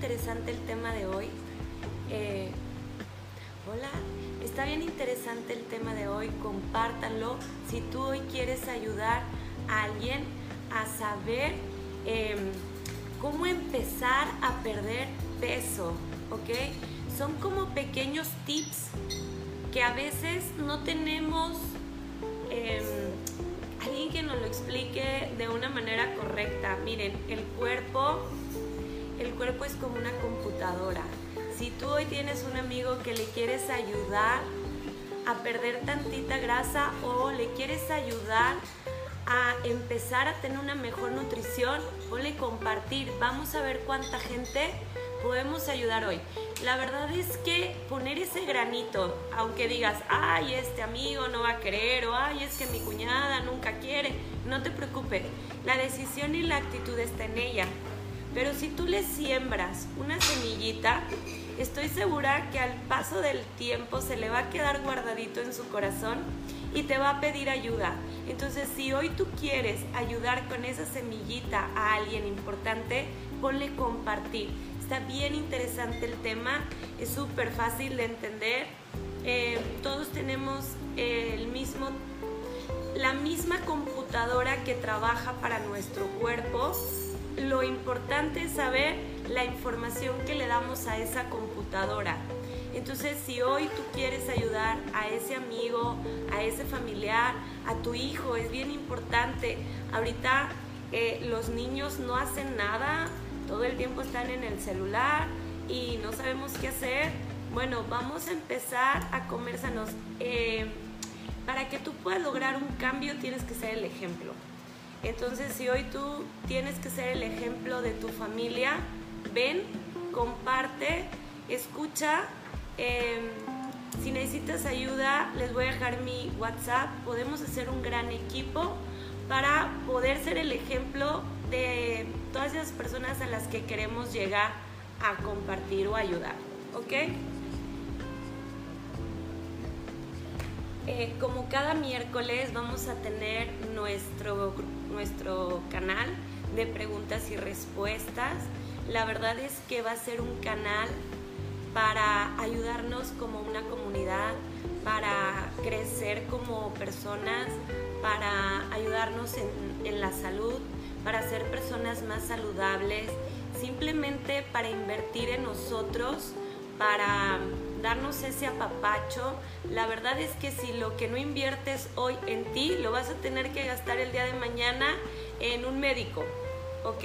interesante el tema de hoy. Eh, hola, está bien interesante el tema de hoy. Compártanlo. Si tú hoy quieres ayudar a alguien a saber em, cómo empezar a perder peso, ¿ok? Son como pequeños tips que a veces no tenemos em, alguien que nos lo explique de una manera correcta. Miren, el cuerpo, cuerpo es como una computadora. Si tú hoy tienes un amigo que le quieres ayudar a perder tantita grasa o le quieres ayudar a empezar a tener una mejor nutrición, ponle compartir. Vamos a ver cuánta gente podemos ayudar hoy. La verdad es que poner ese granito, aunque digas, ay, este amigo no va a querer, o ay, es que mi cuñada nunca quiere, no te preocupes, la decisión y la actitud está en ella. Pero si tú le siembras una semillita, estoy segura que al paso del tiempo se le va a quedar guardadito en su corazón y te va a pedir ayuda. Entonces, si hoy tú quieres ayudar con esa semillita a alguien importante, ponle compartir está bien interesante el tema, es súper fácil de entender. Eh, todos tenemos el mismo, la misma computadora que trabaja para nuestro cuerpo. Lo importante es saber la información que le damos a esa computadora. Entonces, si hoy tú quieres ayudar a ese amigo, a ese familiar, a tu hijo, es bien importante. Ahorita eh, los niños no hacen nada todo el tiempo están en el celular y no sabemos qué hacer, bueno, vamos a empezar a comer sanos. Eh, para que tú puedas lograr un cambio tienes que ser el ejemplo. Entonces, si hoy tú tienes que ser el ejemplo de tu familia, ven, comparte, escucha. Em, si necesitas ayuda, les voy a dejar mi WhatsApp. Podemos hacer un gran equipo para poder ser el ejemplo de todas esas personas a las que queremos llegar a compartir o ayudar. ¿Ok? Eh, como cada miércoles vamos a tener nuestro, nuestro canal de preguntas y respuestas. La verdad es que va a ser un canal para ayudarnos como una comunidad, para crecer como personas, para ayudarnos en, en la salud, para ser personas más saludables, simplemente para invertir en nosotros, para darnos ese apapacho. La verdad es que si lo que no inviertes hoy en ti, lo vas a tener que gastar el día de mañana en un médico, ¿ok?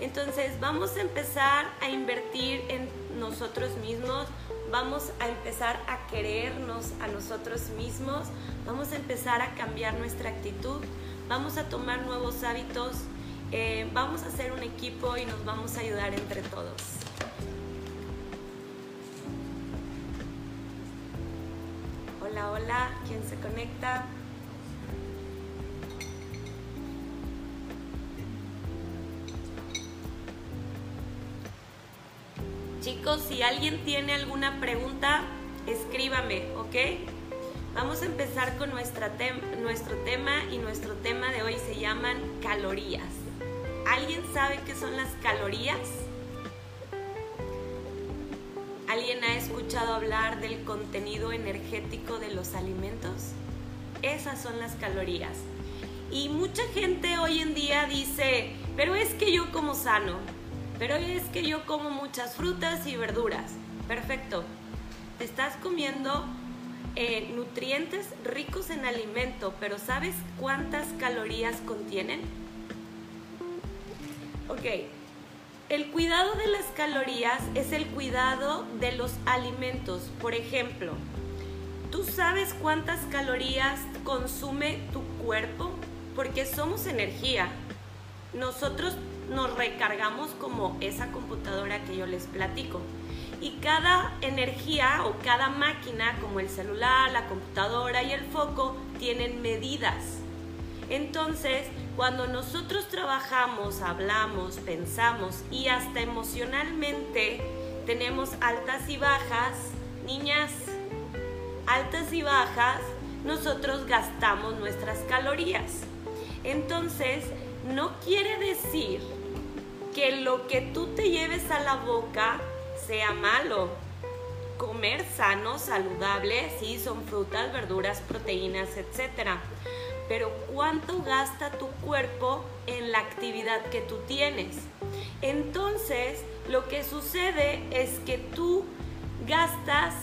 Entonces vamos a empezar a invertir en nosotros mismos, vamos a empezar a querernos a nosotros mismos, vamos a empezar a cambiar nuestra actitud, vamos a tomar nuevos hábitos, eh, vamos a hacer un equipo y nos vamos a ayudar entre todos. Hola, ¿quién se conecta? Chicos, si alguien tiene alguna pregunta, escríbame, ¿ok? Vamos a empezar con nuestro tema y nuestro tema de hoy se llaman calorías. ¿Alguien sabe qué son las calorías? ¿Alguien ha escuchado hablar del contenido energético de los alimentos? Esas son las calorías. Y mucha gente hoy en día dice, pero es que yo como sano, pero es que yo como muchas frutas y verduras. Perfecto. Te estás comiendo eh, nutrientes ricos en alimento, pero ¿sabes cuántas calorías contienen? Ok, el cuidado de las calorías es el cuidado de los alimentos. Por ejemplo, ¿tú sabes cuántas calorías consume tu cuerpo? Porque somos energía. Nosotros nos recargamos como esa computadora que yo les platico y cada energía o cada máquina como el celular, la computadora y el foco tienen medidas. Entonces, cuando nosotros trabajamos, hablamos, pensamos y hasta emocionalmente tenemos altas y bajas, niñas, altas y bajas, nosotros gastamos nuestras calorías. Entonces, no quiere decir que lo que tú te lleves a la boca sea malo. Comer sano, saludable, sí, son frutas, verduras, proteínas, etc. Pero ¿cuánto gasta tu cuerpo en la actividad que tú tienes? Entonces, lo que sucede es que tú gastas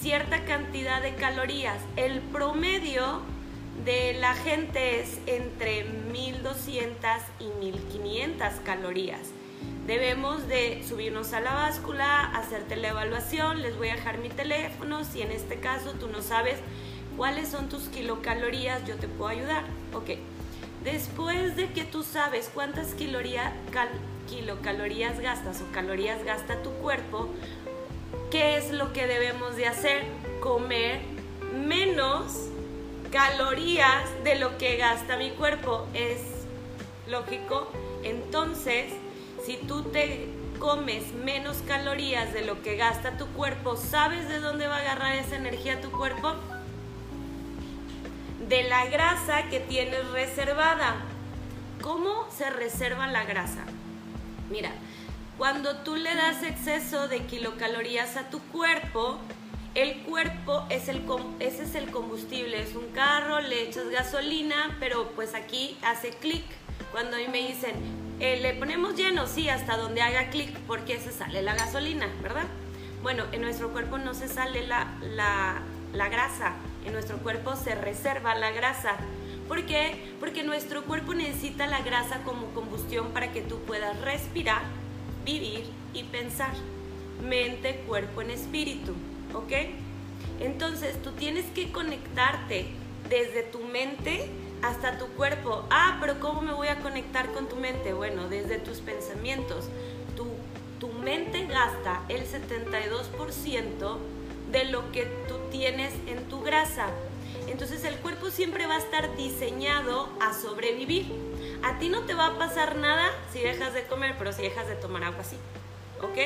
cierta cantidad de calorías. El promedio de la gente es entre 1200 y 1500 calorías. Debemos de subirnos a la báscula, hacerte la evaluación, les voy a dejar mi teléfono, si en este caso tú no sabes cuáles son tus kilocalorías, yo te puedo ayudar. Ok, después de que tú sabes cuántas kilocalorías gastas o calorías gasta tu cuerpo, ¿qué es lo que debemos de hacer? Comer menos calorías de lo que gasta mi cuerpo. Es lógico. Entonces, si tú te comes menos calorías de lo que gasta tu cuerpo, ¿sabes de dónde va a agarrar esa energía tu cuerpo? De la grasa que tienes reservada. ¿Cómo se reserva la grasa? Mira, cuando tú le das exceso de kilocalorías a tu cuerpo, el cuerpo es el, ese es el combustible, es un carro, le echas gasolina, pero pues aquí hace clic. Cuando a mí me dicen, eh, le ponemos lleno, sí, hasta donde haga clic, porque se sale la gasolina, ¿verdad? Bueno, en nuestro cuerpo no se sale la, la, la grasa, en nuestro cuerpo se reserva la grasa. ¿Por qué? Porque nuestro cuerpo necesita la grasa como combustión para que tú puedas respirar, vivir y pensar. Mente, cuerpo en espíritu. ¿ok? Entonces tú tienes que conectarte desde tu mente hasta tu cuerpo. Ah, pero ¿cómo me voy a conectar con tu mente? Bueno, desde tus pensamientos. Tu, tu mente gasta el 72% de lo que tú tienes en tu grasa. Entonces el cuerpo siempre va a estar diseñado a sobrevivir. A ti no te va a pasar nada si dejas de comer, pero si dejas de tomar agua sí. ¿Ok?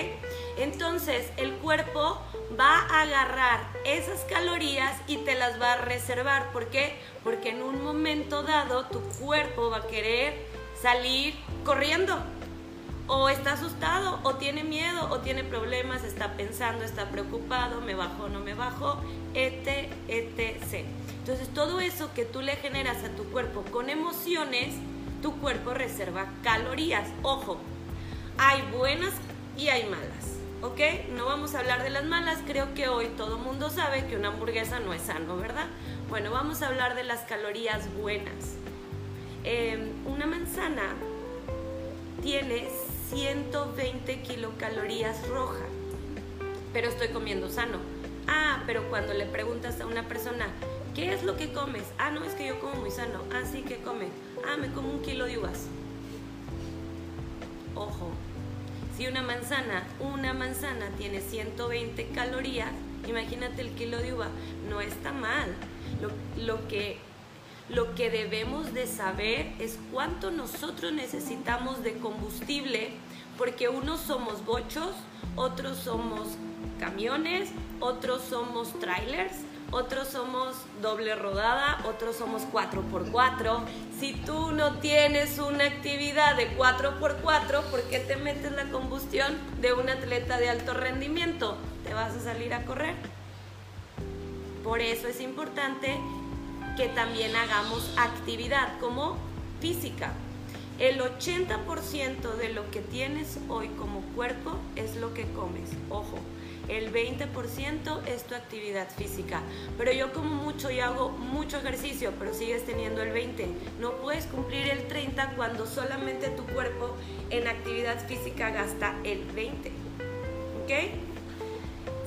Entonces el cuerpo va a agarrar esas calorías y te las va a reservar. ¿Por qué? Porque en un momento dado tu cuerpo va a querer salir corriendo. O está asustado, o tiene miedo, o tiene problemas, está pensando, está preocupado, me bajo, no me bajo, etc, etc. Entonces todo eso que tú le generas a tu cuerpo con emociones, tu cuerpo reserva calorías. Ojo, hay buenas y hay malas. ¿ok? No vamos a hablar de las malas, creo que hoy todo mundo sabe que una hamburguesa no es sano, ¿verdad? Bueno, vamos a hablar de las calorías buenas. Em, una manzana tiene 120 kilocalorías roja, pero estoy comiendo sano. Ah, pero cuando le preguntas a una persona, ¿qué es lo que comes? Ah, no, es que yo como muy sano. Ah, sí, ¿qué come? Ah, me como un kilo de uvas. Ojo, si una manzana, una manzana tiene 120 calorías, imagínate el kilo de uva, no está mal. Lo, que, lo que debemos de saber es cuánto nosotros necesitamos de combustible, porque unos somos bochos, otros somos camiones, otros somos trailers, otros somos doble rodada, otros somos 4x4. Si tú no tienes una actividad de 4x4, ¿por qué te metes la combustión de un atleta de alto rendimiento? ¿Te vas a salir a correr? Por eso es importante que también hagamos actividad como física. El 80% de lo que tienes hoy como cuerpo es lo que comes. Ojo, el 20% es tu actividad física. Pero yo como mucho y hago mucho ejercicio, pero sigues teniendo el 20%. No puedes cumplir el 30% cuando solamente tu cuerpo en actividad física gasta el 20%. ¿Ok?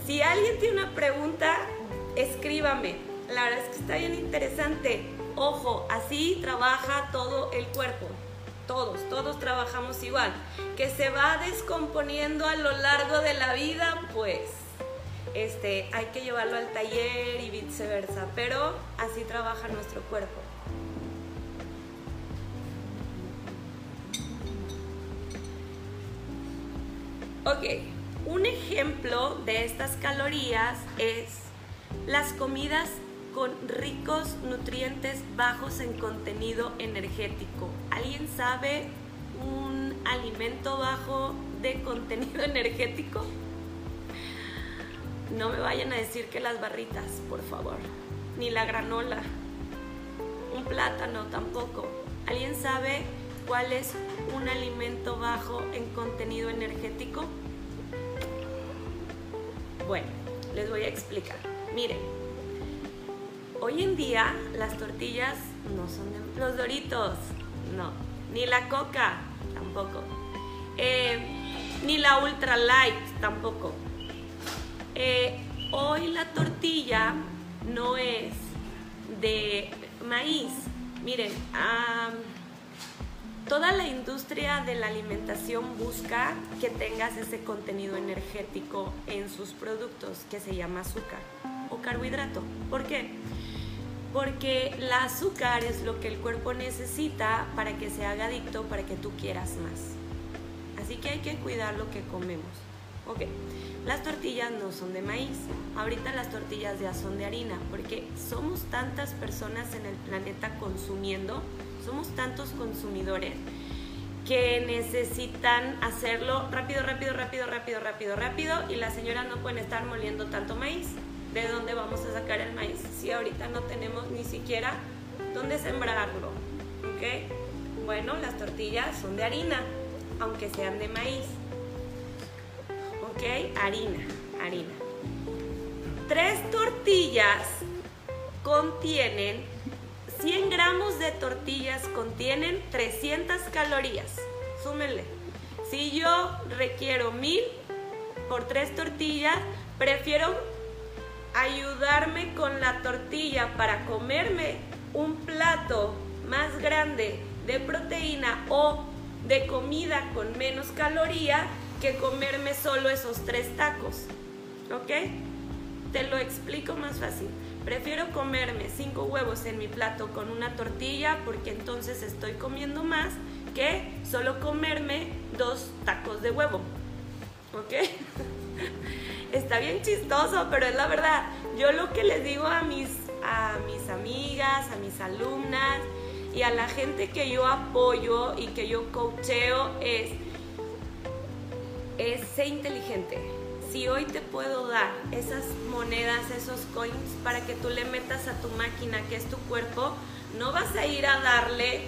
Si alguien tiene una pregunta, escríbame. La verdad es que está bien interesante. Ojo, así trabaja todo el cuerpo todos, todos trabajamos igual, que se va descomponiendo a lo largo de la vida, pues este, hay que llevarlo al taller y viceversa, pero así trabaja nuestro cuerpo. Ok, un ejemplo de estas calorías es las comidas con ricos nutrientes bajos en contenido energético. ¿Alguien sabe un alimento bajo de contenido energético? No me vayan a decir que las barritas, por favor. Ni la granola. Un plátano tampoco. ¿Alguien sabe cuál es un alimento bajo en contenido energético? Bueno, les voy a explicar. Miren, hoy en día las tortillas no son de los doritos, no, ni la coca tampoco, eh, ni la ultra light tampoco. Eh, hoy la tortilla no es de maíz. Miren, Toda la industria de la alimentación busca que tengas ese contenido energético en sus productos que se llama azúcar o carbohidrato. ¿Por qué? Porque el azúcar es lo que el cuerpo necesita para que se haga adicto, para que tú quieras más. Así que hay que cuidar lo que comemos. Ok, las tortillas no son de maíz, ahorita las tortillas ya son de harina, porque somos tantas personas en el planeta consumiendo somos tantos consumidores que necesitan hacerlo rápido, rápido, rápido, rápido, rápido, rápido y las señoras no pueden estar moliendo tanto maíz. ¿De dónde vamos a sacar el maíz si ahorita no tenemos ni siquiera dónde sembrarlo? ¿Ok? Bueno, las tortillas son de harina, aunque sean de maíz. ¿Ok? Harina, harina. Tres tortillas contienen 100 gramos de tortillas contienen 300 calorías. Súmenle. Si yo requiero 1000 por 3 tortillas, prefiero ayudarme con la tortilla para comerme un plato más grande de proteína o de comida con menos caloría que comerme solo esos tres tacos. ¿Ok? Te lo explico más fácil. Prefiero comerme cinco huevos en mi plato con una tortilla porque entonces estoy comiendo más que solo comerme dos tacos de huevo. ¿Ok? Está bien chistoso, pero es la verdad. Yo lo que les digo a mis, a mis amigas, a mis alumnas y a la gente que yo apoyo y que yo coacheo es, es ser inteligente si hoy te puedo dar esas monedas, esos coins para que tú le metas a tu máquina que es tu cuerpo, no vas a ir a darle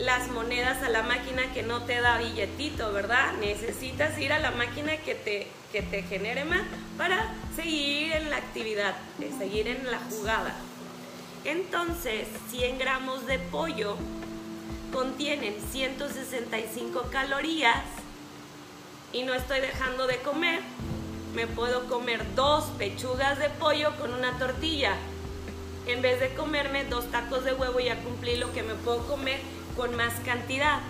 las monedas a la máquina que no te da billetito, ¿verdad? Necesitas ir a la máquina que te, que te genere más para seguir en la actividad, seguir en la jugada. Entonces, 100 gramos de pollo contienen 165 calorías y no estoy dejando de comer me puedo comer dos pechugas de pollo con una tortilla. En vez de comerme dos tacos de huevo, ya cumplí lo que me puedo comer con más cantidad.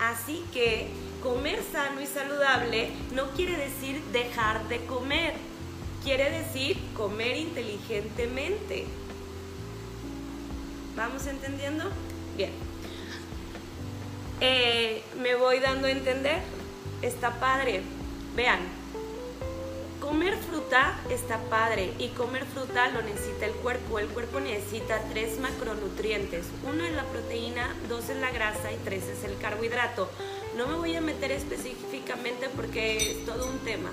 Así que comer sano y saludable no quiere decir dejar de comer, quiere decir comer inteligentemente. ¿Vamos entendiendo? Bien. Eh, me voy dando a entender. Está padre. Vean, comer fruta está padre y comer fruta lo necesita el cuerpo. El cuerpo necesita tres macronutrientes. Uno es la proteína, dos es la grasa y tres es el carbohidrato. No me voy a meter específicamente porque es todo un tema.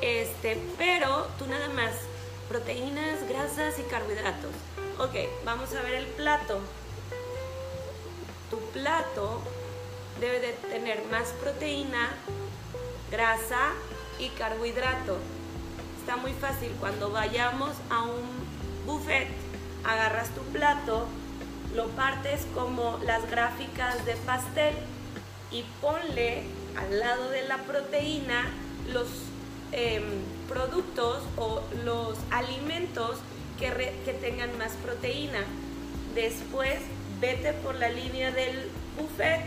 Este, pero tú nada más, proteínas, grasas y carbohidratos. Ok, vamos a ver el plato. Tu plato debe de tener más proteína, grasa y carbohidrato está muy fácil. Cuando vayamos a un buffet, agarras tu plato, lo partes como las gráficas de pastel y ponle al lado de la proteína los em, productos o los alimentos que, que tengan más proteína. Después vete por la línea del buffet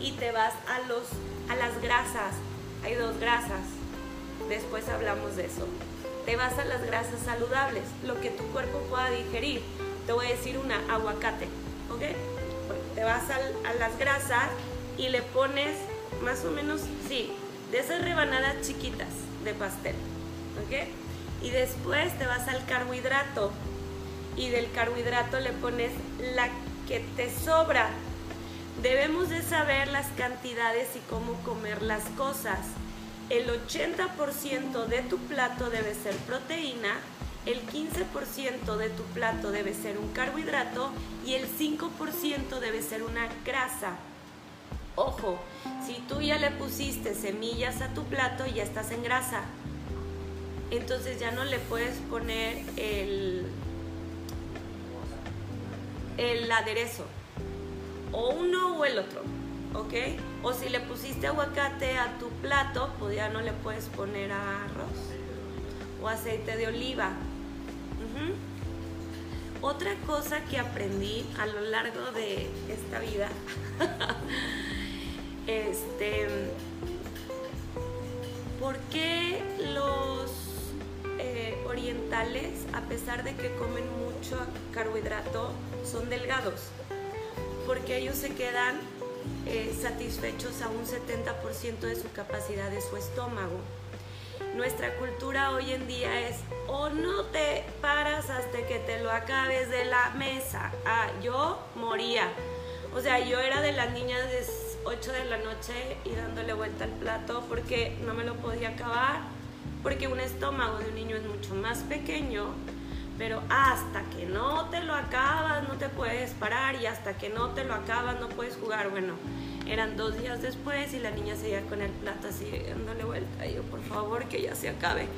y te vas a, los, a las grasas. Hay dos grasas. Después hablamos de eso te vas a las grasas saludables, lo que tu cuerpo pueda digerir. Te voy a decir una, aguacate, ¿ok? te vas a, las grasas y le pones más o menos, sí, de esas rebanadas chiquitas de pastel, ¿ok? Y después te vas al carbohidrato y del carbohidrato le pones la que te sobra. Debemos de saber las cantidades y cómo comer las cosas. El 80% de tu plato debe ser proteína, el 15% de tu plato debe ser un carbohidrato y el 5% debe ser una grasa. Ojo, si tú ya le pusiste semillas a tu plato, ya estás en grasa. Entonces ya no le puedes poner el, el aderezo. O uno o el otro. ¿Ok? O si le pusiste aguacate a tu plato, pues ya no le puedes poner arroz. O aceite de oliva. Otra cosa que aprendí a lo largo de esta vida Este, ¿Por qué los eh, orientales, a pesar de que comen mucho carbohidrato, son delgados? Porque ellos se quedan eh, satisfechos a un 70% de su capacidad de su estómago. Nuestra cultura hoy en día es o no te paras hasta que te lo acabes de la mesa. Ah, yo moría. O sea, yo era de las niñas de 8 de la noche y dándole vuelta al plato porque no me lo podía acabar, porque un estómago de un niño es mucho más pequeño, pero hasta que no te lo acabas no te puedes parar y hasta que no te lo acabas no puedes jugar. Bueno, eran dos días después y la niña seguía con el plato así dándole vuelta y yo, por favor, que ya se acabe.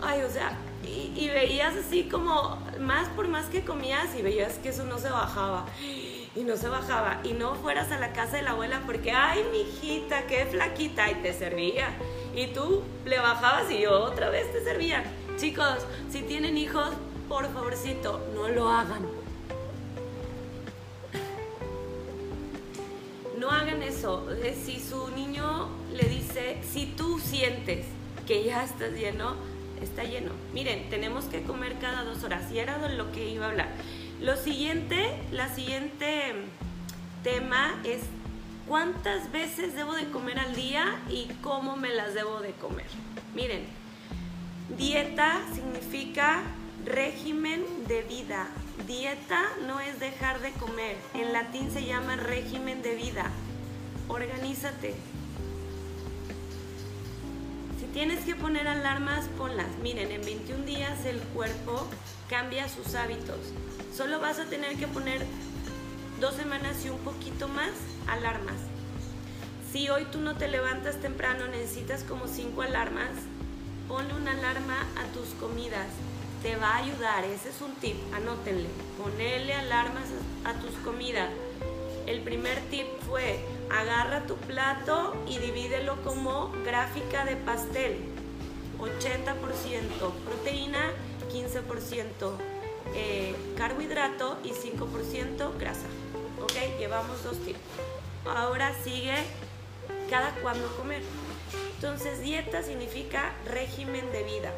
Ay, o sea, y, y veías así como, más por más que comías y veías que eso no se bajaba y no se bajaba. Y no fueras a la casa de la abuela porque, ay, mi hijita, qué flaquita, y te servía. Y tú le bajabas y yo otra vez te servía. Chicos, si tienen hijos, por favorcito, no lo hagan. No hagan eso. Si su niño le dice, si tú sientes que ya estás lleno, está lleno. Miren, tenemos que comer cada dos horas. Y era de lo que iba a hablar. Lo siguiente, la siguiente tema es cuántas veces debo de comer al día y cómo me las debo de comer. Miren, dieta significa régimen de vida. Dieta no es dejar de comer. En latín se llama régimen de vida. Organízate. Si tienes que poner alarmas, ponlas. Miren, en 21 días el cuerpo cambia sus hábitos. Solo vas a tener que poner dos semanas y un poquito más alarmas. Si hoy tú no te levantas temprano, necesitas como cinco alarmas, ponle una alarma a tus comidas. Te va a ayudar, ese es un tip, anótenle. Ponerle alarmas a tus comidas. El primer tip fue, agarra tu plato y divídelo como gráfica de pastel. 80% proteína, 15% eh, carbohidrato y 5% grasa. ¿Ok? Llevamos dos tipos. Ahora sigue cada cuándo comer. Entonces dieta significa régimen de vida.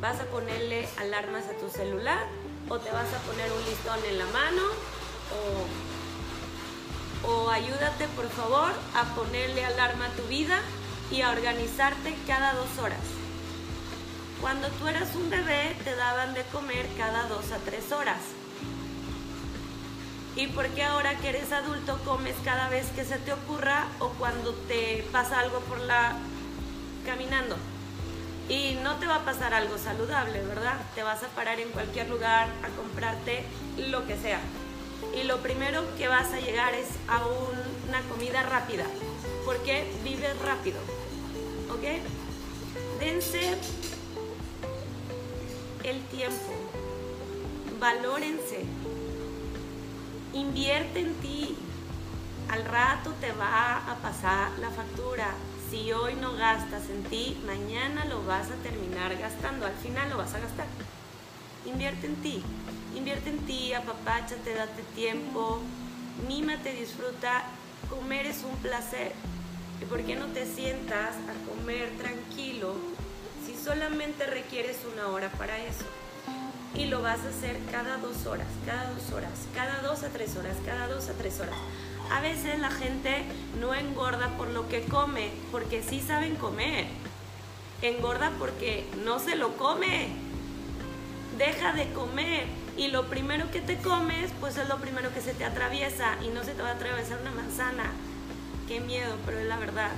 Vas a ponerle alarmas a tu celular o te vas a poner un listón en la mano o, ayúdate por favor a ponerle alarma a tu vida y a organizarte cada dos horas. Cuando tú eras un bebé te daban de comer cada dos a tres horas. ¿Y por qué ahora que eres adulto comes cada vez que se te ocurra o cuando te pasa algo por la caminando? Y no te va a pasar algo saludable, ¿verdad? Te vas a parar en cualquier lugar a comprarte lo que sea. Y lo primero que vas a llegar es a una comida rápida, porque vives rápido. ¿Ok? Dense el tiempo. Valórense. Invierte en ti. Al rato te va a pasar la factura. Si hoy no gastas en ti, mañana lo vas a terminar gastando. Al final lo vas a gastar. Invierte en ti. Invierte en ti, apapáchate, date tiempo. Mímate, disfruta. Comer es un placer. ¿Y por qué no te sientas a comer tranquilo solamente requieres una hora para eso. Y lo vas a hacer cada dos horas, cada dos horas, cada dos a tres horas, cada dos a tres horas. A veces la gente no engorda por lo que come, porque sí saben comer. Engorda porque no se lo come. deja de comer y lo primero que te comes, pues es lo primero que se te atraviesa y no se te va a atravesar una manzana. Qué miedo, pero es la verdad.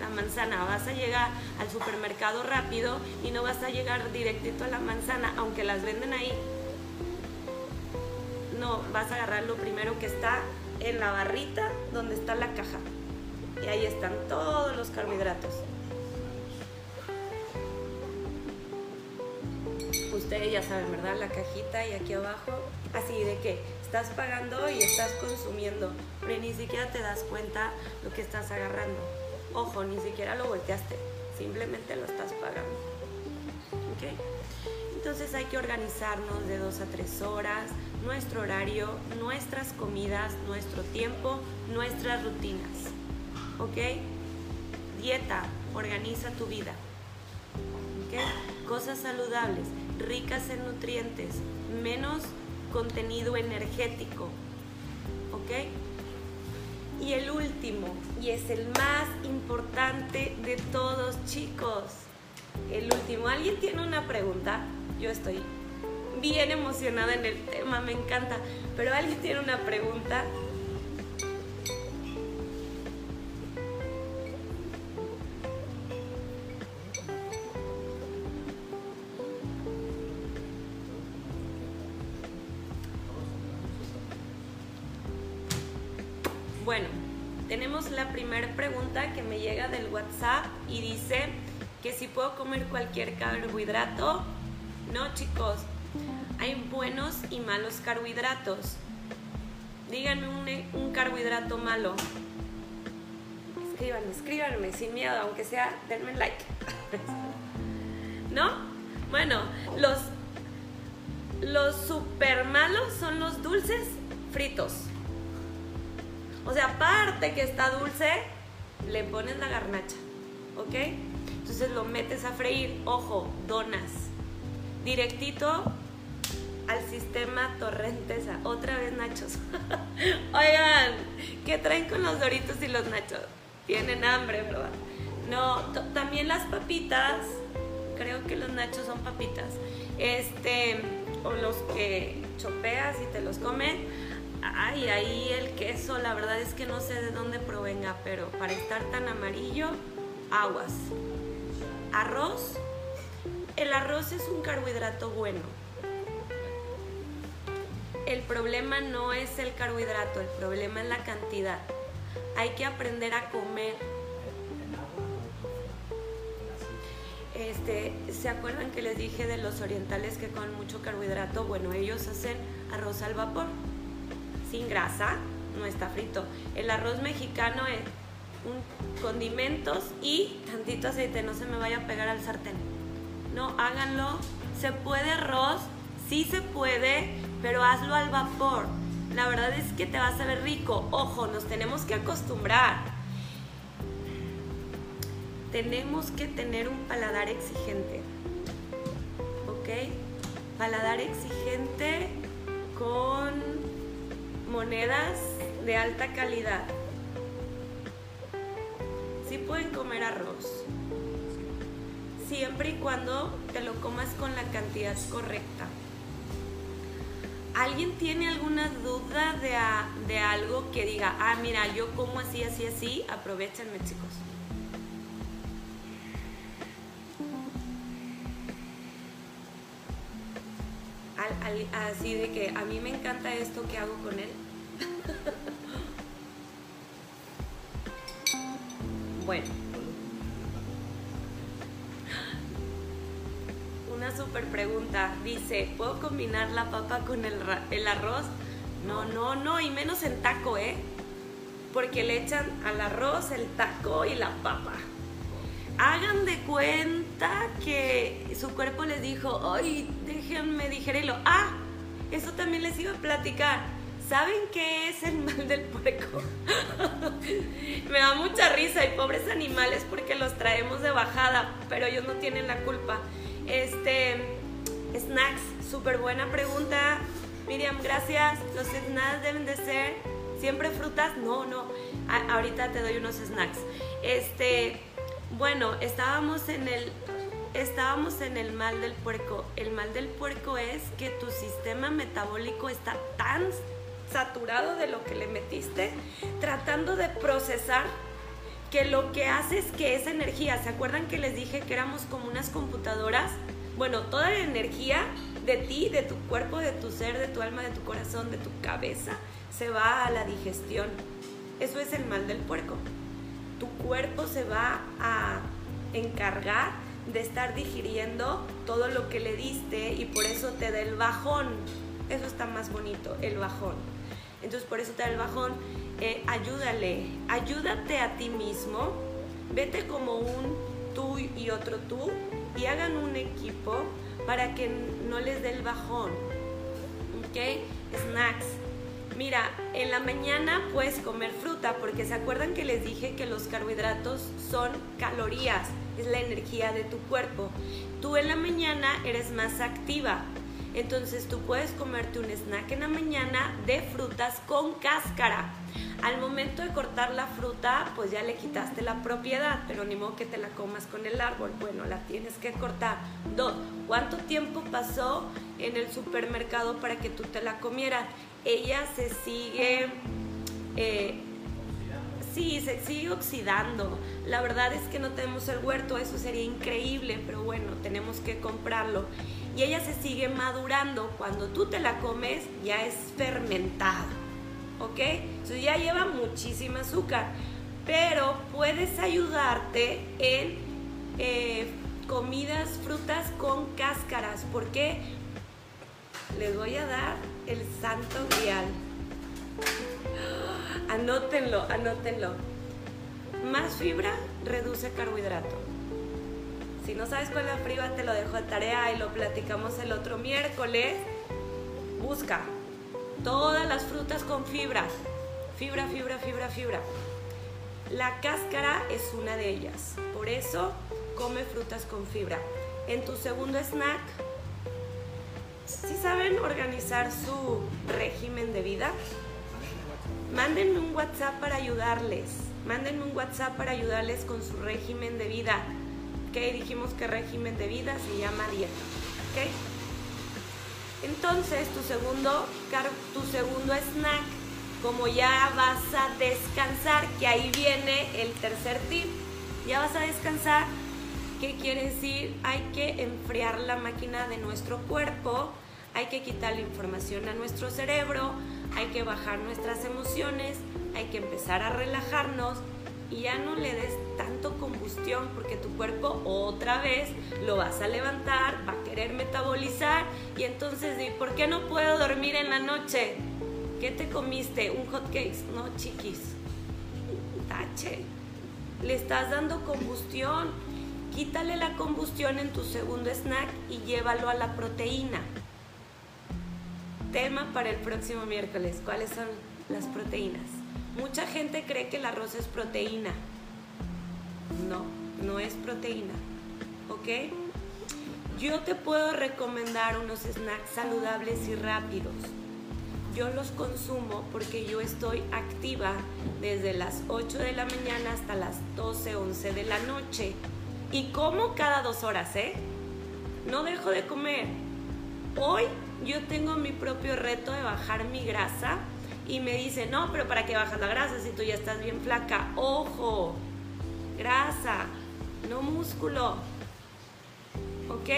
La manzana, vas a llegar al supermercado rápido y no vas a llegar directito a la manzana, aunque las venden ahí. No, vas a agarrar lo primero que está en la barrita donde está la caja. Y ahí están todos los carbohidratos. Ustedes ya saben, ¿verdad? La cajita y aquí abajo, así de que estás pagando y estás consumiendo, pero ni siquiera te das cuenta lo que estás agarrando. Ojo, ni siquiera lo volteaste, simplemente lo estás pagando. ¿Ok? Entonces hay que organizarnos de dos a tres horas, nuestro horario, nuestras comidas, nuestro tiempo, nuestras rutinas. ¿Ok? Dieta, organiza tu vida. ¿Ok? Cosas saludables, ricas en nutrientes, menos contenido energético. ¿Ok? Y el último, y es el más importante de todos, chicos. El último, ¿alguien tiene una pregunta? Yo estoy bien emocionada en el tema, me encanta. Pero alguien tiene una pregunta. Bueno, tenemos la primera pregunta que me llega del WhatsApp y dice que si puedo comer cualquier carbohidrato. No, chicos, hay buenos y malos carbohidratos. Díganme un, un carbohidrato malo. Escríbanme, escríbanme, sin miedo, aunque sea, denme like. ¿No? Bueno, los, los super malos son los dulces fritos. O sea, aparte que está dulce, le pones la garnacha, ¿ok? Entonces lo metes a freír, ojo, donas. Directito al sistema Torrentesa. Otra vez nachos. Oigan, ¿qué traen con los doritos y los nachos? Tienen hambre, ¿verdad? No, también las papitas. Creo que los nachos son papitas. Este, o los que chopeas y te los comen. Ay, ahí el queso, la verdad es que no sé de dónde provenga, pero para estar tan amarillo, aguas. Arroz. El arroz es un carbohidrato bueno el problema no es el carbohidrato, el problema es la cantidad. Hay que aprender a comer. Este, ¿Se acuerdan que les dije de los orientales que comen mucho carbohidrato? Bueno, ellos hacen arroz al vapor, sin grasa, no está frito. El arroz mexicano es un condimentos y tantito aceite, no se me vaya a pegar al sartén. No, háganlo. ¿Se puede arroz? Sí se puede, pero hazlo al vapor. La verdad es que te vas a ver rico. Ojo, nos tenemos que acostumbrar. Tenemos que tener un paladar exigente. ¿Ok? Paladar exigente con monedas de alta calidad. Sí pueden comer arroz. Siempre y cuando te lo comas con la cantidad correcta. ¿Alguien tiene alguna duda de, algo que diga, ah, mira, yo como así, así, así? Aprovechenme, chicos. así de que a mí me encanta esto que hago con él. bueno. Super pregunta. Dice, ¿puedo combinar la papa con el, el arroz? No, no, no, y menos en taco, ¿eh? Porque le echan al arroz el taco y la papa. Hagan de cuenta que su cuerpo les dijo, ay, déjenme digerirlo. Ah, eso también les iba a platicar. ¿Saben qué es el mal del puerco? Me da mucha risa y pobres animales porque los traemos de bajada, pero ellos no tienen la culpa. Este, snacks, súper buena pregunta. Miriam, gracias. Los snacks deben de ser siempre frutas. No, no. ahorita te doy unos snacks. Este, bueno, estábamos en el estábamos en el mal del puerco. El mal del puerco es que tu sistema metabólico está tan saturado de lo que le metiste, tratando de procesar que lo que hace es que esa energía, ¿se acuerdan que les dije que éramos como unas computadoras? Bueno, toda la energía de ti, de tu cuerpo, de tu ser, de tu alma, de tu corazón, de tu cabeza, se va a la digestión. Eso es el mal del puerco. Tu cuerpo se va a encargar de estar digiriendo todo lo que le diste y por eso te da el bajón. Eso está más bonito, el bajón. Entonces por eso te da el bajón. Eh, ayúdale, ayúdate a ti mismo. Vete como un tú y otro tú y hagan un equipo para que no les dé el bajón. ¿Ok? Snacks. Mira, en la mañana puedes comer fruta porque se acuerdan que les dije que los carbohidratos son calorías, es la energía de tu cuerpo. Tú en la mañana eres más activa, entonces tú puedes comerte un snack en la mañana de frutas con cáscara. Al momento de cortar la fruta, pues ya le quitaste la propiedad, pero ni modo que te la comas con el árbol. Bueno, la tienes que cortar. Dos, ¿cuánto tiempo pasó en el supermercado para que tú te la comieras? Ella se sigue... Eh, sí, se sigue oxidando. La verdad es que no tenemos el huerto, eso sería increíble, pero bueno, tenemos que comprarlo y ella se sigue madurando. Cuando tú te la comes ya es fermentado, ¿ok? Entonces ya lleva muchísima azúcar, pero puedes ayudarte en eh, comidas, frutas con cáscaras, porque les voy a dar el santo grial. Anótenlo, anótenlo. Más fibra reduce carbohidrato. Si no sabes cuál es la fibra, te lo dejo de tarea y lo platicamos el otro miércoles. Busca todas las frutas con fibra. Fibra, fibra, fibra, fibra. La cáscara es una de ellas. Por eso come frutas con fibra. En tu segundo snack, si saben organizar su régimen de vida, mándenme un WhatsApp para ayudarles. Mándenme un WhatsApp para ayudarles con su régimen de vida dijimos que régimen de vida se llama dieta, ¿ok? Entonces, tu segundo, tu segundo snack, como ya vas a descansar, que ahí viene el tercer tip, ya vas a descansar, ¿qué quiere decir? Hay que enfriar la máquina de nuestro cuerpo, hay que quitar la información a nuestro cerebro, hay que bajar nuestras emociones, hay que empezar a relajarnos y ya no le des tanto combustión porque tu cuerpo otra vez lo vas a levantar, va a querer metabolizar y entonces, ¿y por qué no puedo dormir en la noche? ¿Qué te comiste? ¿Un hot cake? No, chiquis. Tache. Le estás dando combustión. Quítale la combustión en tu segundo snack y llévalo a la proteína. Tema para el próximo miércoles. ¿Cuáles son las proteínas? Mucha gente cree que el arroz es proteína. No, no es proteína. ¿Ok? Yo te puedo recomendar unos snacks saludables y rápidos. Yo los consumo porque yo estoy activa desde las 8 de la mañana hasta las 12, 11 de la noche. Y como cada dos horas, ¿eh? No dejo de comer. Hoy yo tengo mi propio reto de bajar mi grasa y me dice, no, pero ¿para qué bajas la grasa si tú ya estás bien flaca? Ojo, grasa, no músculo. ¿Ok?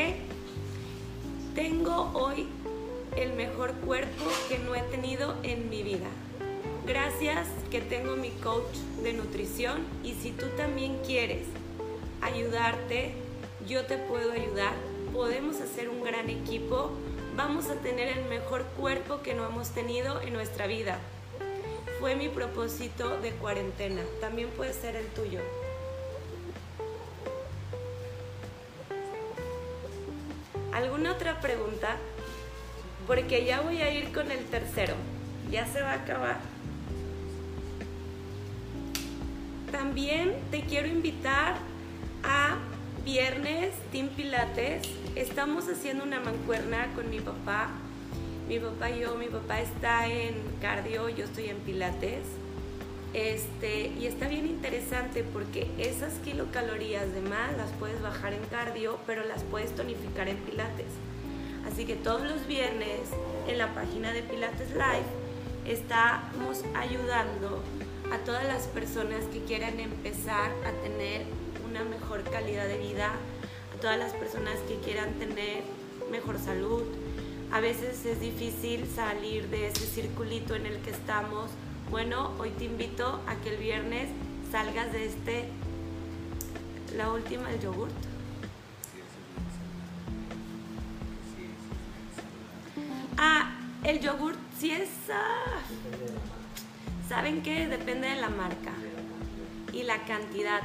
Tengo hoy el mejor cuerpo que no he tenido en mi vida. Gracias que tengo mi coach de nutrición y si tú también quieres ayudarte, yo te puedo ayudar. Podemos hacer un gran equipo vamos a tener el mejor cuerpo que no hemos tenido en nuestra vida. Fue mi propósito de cuarentena, también puede ser el tuyo. ¿Alguna otra pregunta? Porque ya voy a ir con el tercero, ya se va a acabar. También te quiero invitar a viernes Team Pilates estamos haciendo una mancuerna con mi papá. Mi papá y yo, mi papá está en cardio, yo estoy en pilates. Este, y está bien interesante porque esas kilocalorías de más las puedes bajar en cardio, pero las puedes tonificar en pilates. Así que todos los viernes en la página de Pilates Live estamos ayudando a todas las personas que quieran empezar a tener mejor calidad de vida, a todas las personas que quieran tener mejor salud. A veces es difícil salir de ese circulito en el que estamos. Bueno, hoy te invito a que el viernes salgas de este, la última, el yogurt. Ah, el yogurt sí es... ¿Saben qué? Depende de la marca y la cantidad.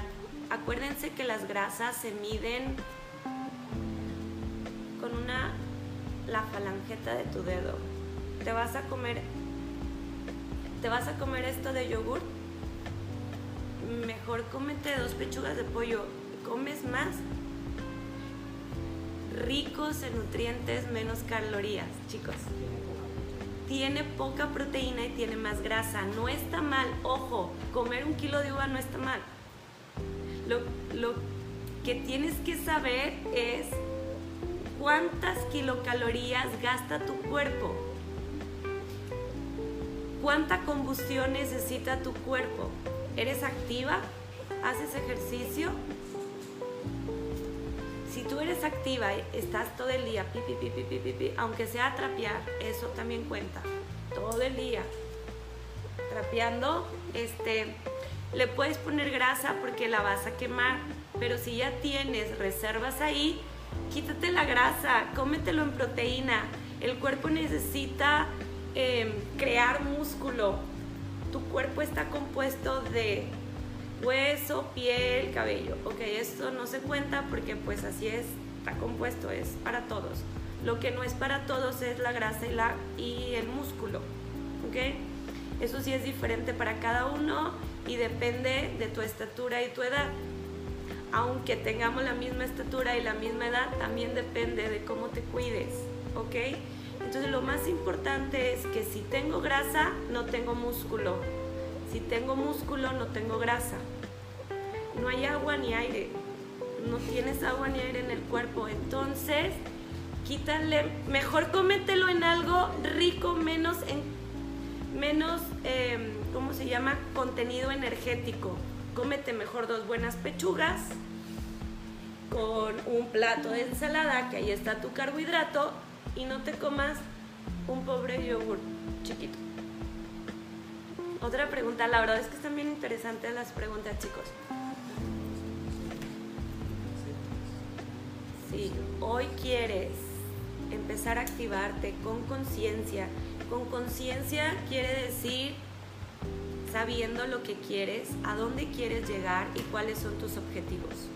Acuérdense que las grasas se miden con una la falangeta de tu dedo. Te vas a comer te vas a comer esto de yogur. Mejor cómete dos pechugas de pollo. Comes más ricos en nutrientes, menos calorías, chicos tiene poca proteína y tiene más grasa. No está mal, ojo, comer un kilo de uva no está mal. Lo, lo que tienes que saber es cuántas kilocalorías gasta tu cuerpo. ¿Cuánta combustión necesita tu cuerpo? ¿Eres activa? ¿Haces ejercicio? si tú eres activa, estás todo el día, pi, pi, aunque sea trapear, eso también cuenta. Todo el día. Trapeando, este, le puedes poner grasa porque la vas a quemar, pero si ya tienes reservas ahí, quítate la grasa, cómetelo en proteína. El cuerpo necesita em, crear músculo. Tu cuerpo está compuesto de hueso, piel, cabello. Ok, esto no se cuenta porque pues así es, está compuesto, es para todos. Lo que no es para todos es la grasa y, la, y el músculo. Ok, eso sí es diferente para cada uno y depende de tu estatura y tu edad. Aunque tengamos la misma estatura y la misma edad, también depende de cómo te cuides. Ok, entonces lo más importante es que si tengo grasa, no tengo músculo. Si tengo músculo, no tengo grasa no hay agua ni aire, no tienes agua ni aire en el cuerpo, entonces quítale, mejor cómetelo en algo rico, menos en menos, em, ¿cómo se llama? Contenido energético. Cómete mejor dos buenas pechugas con un plato de ensalada, que ahí está tu carbohidrato, y no te comas un pobre yogur chiquito. Otra pregunta, la verdad es que están bien interesantes las preguntas, chicos. Si hoy quieres empezar a activarte con conciencia, con conciencia quiere decir sabiendo lo que quieres, a dónde quieres llegar y cuáles son tus objetivos.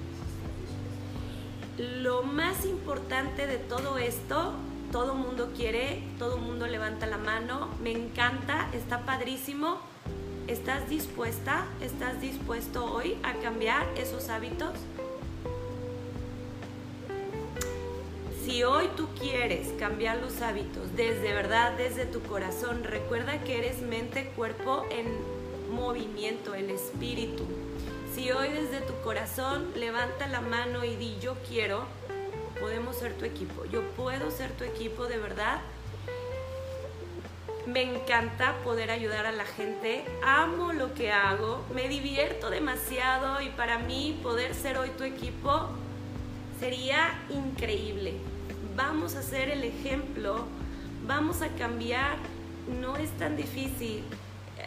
Lo más importante de todo esto, todo mundo quiere, todo mundo levanta la mano, me encanta, está padrísimo. ¿Estás dispuesta? ¿Estás dispuesto hoy a cambiar esos hábitos? Si hoy tú quieres cambiar los hábitos desde verdad, desde tu corazón, recuerda que eres mente, cuerpo en movimiento, el espíritu. Si hoy desde tu corazón levanta la mano y di yo quiero, podemos ser tu equipo. Yo puedo ser tu equipo de verdad. Me encanta poder ayudar a la gente. Amo lo que hago. Me divierto demasiado y para mí poder ser hoy tu equipo sería increíble vamos a ser el ejemplo, vamos a cambiar, no es tan difícil.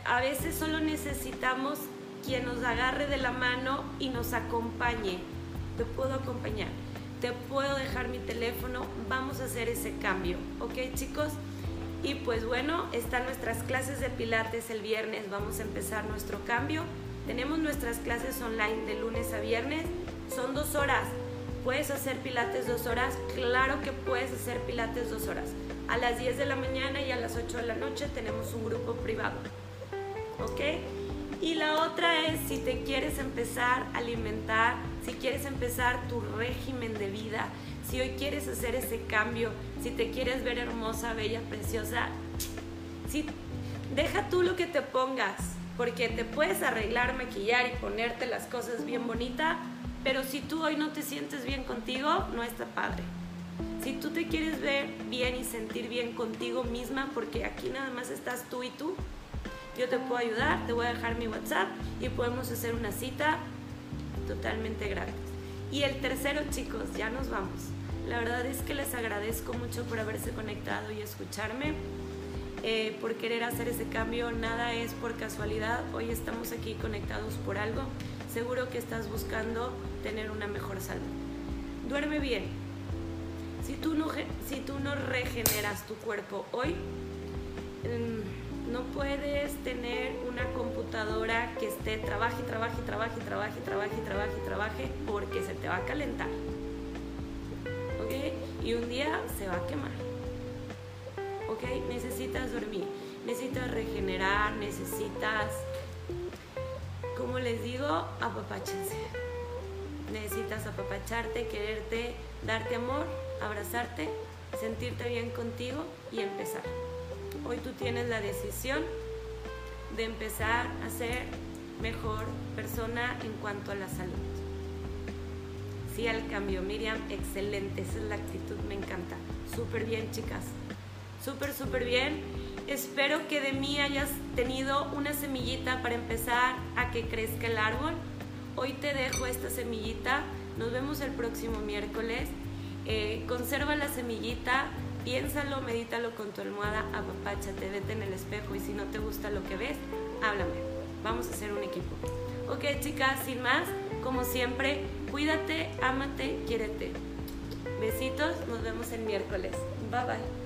A veces solo necesitamos quien nos agarre de la mano y nos acompañe. Te puedo acompañar, te puedo dejar mi teléfono, vamos a hacer ese cambio, ¿ok chicos? Y pues bueno, están nuestras clases de pilates el viernes, vamos a empezar nuestro cambio. Tenemos nuestras clases online de lunes a viernes, son dos horas ¿Puedes hacer pilates dos horas? Claro que puedes hacer pilates dos horas. A las 10 de la mañana y a las 8 de la noche tenemos un grupo privado. ¿Ok? Y la otra es si te quieres empezar a alimentar, si quieres empezar tu régimen de vida, si hoy quieres hacer ese cambio, si te quieres ver hermosa, bella, preciosa, si, deja tú lo que te pongas, Porque te puedes arreglar, maquillar y ponerte las cosas bien bonita, pero si tú hoy no te sientes bien contigo, no está padre. Si tú te quieres ver bien y sentir bien contigo misma, porque aquí nada más estás tú y tú, yo te puedo ayudar, te voy a dejar mi WhatsApp y podemos hacer una cita totalmente gratis. Y el tercero, chicos, ya nos vamos. La verdad es que les agradezco mucho por haberse conectado y escucharme, eh, por querer hacer ese cambio. Nada es por casualidad. Hoy estamos aquí conectados por algo. Seguro que estás buscando tener una mejor salud. Duerme bien. Si tú no, si tú no regeneras tu cuerpo hoy, no puedes tener una computadora que esté trabaje, trabaje, trabaje, trabaje, trabaje, trabaje, trabaje, porque se te va a calentar. ¿Ok? Y un día se va a quemar. ¿Ok? Necesitas dormir, necesitas regenerar, necesitas, como les digo, apapáchense. Necesitas apapacharte, quererte, darte amor, abrazarte, sentirte bien contigo y empezar. Hoy tú tienes la decisión de empezar a ser mejor persona en cuanto a la salud. Sí al cambio, Miriam, excelente, esa es la actitud, me encanta. Súper bien, chicas. Súper, súper bien. Espero que de mí hayas tenido una semillita para empezar a que crezca el árbol. Hoy te dejo esta semillita. Nos vemos el próximo miércoles. Eh, conserva la semillita, piénsalo, medítalo con tu almohada, apapáchate, vete en el espejo y si no te gusta lo que ves, háblame. Vamos a hacer un equipo. Ok, chicas, sin más, como siempre, cuídate, ámate, quiérete. Besitos, nos vemos el miércoles. Bye bye.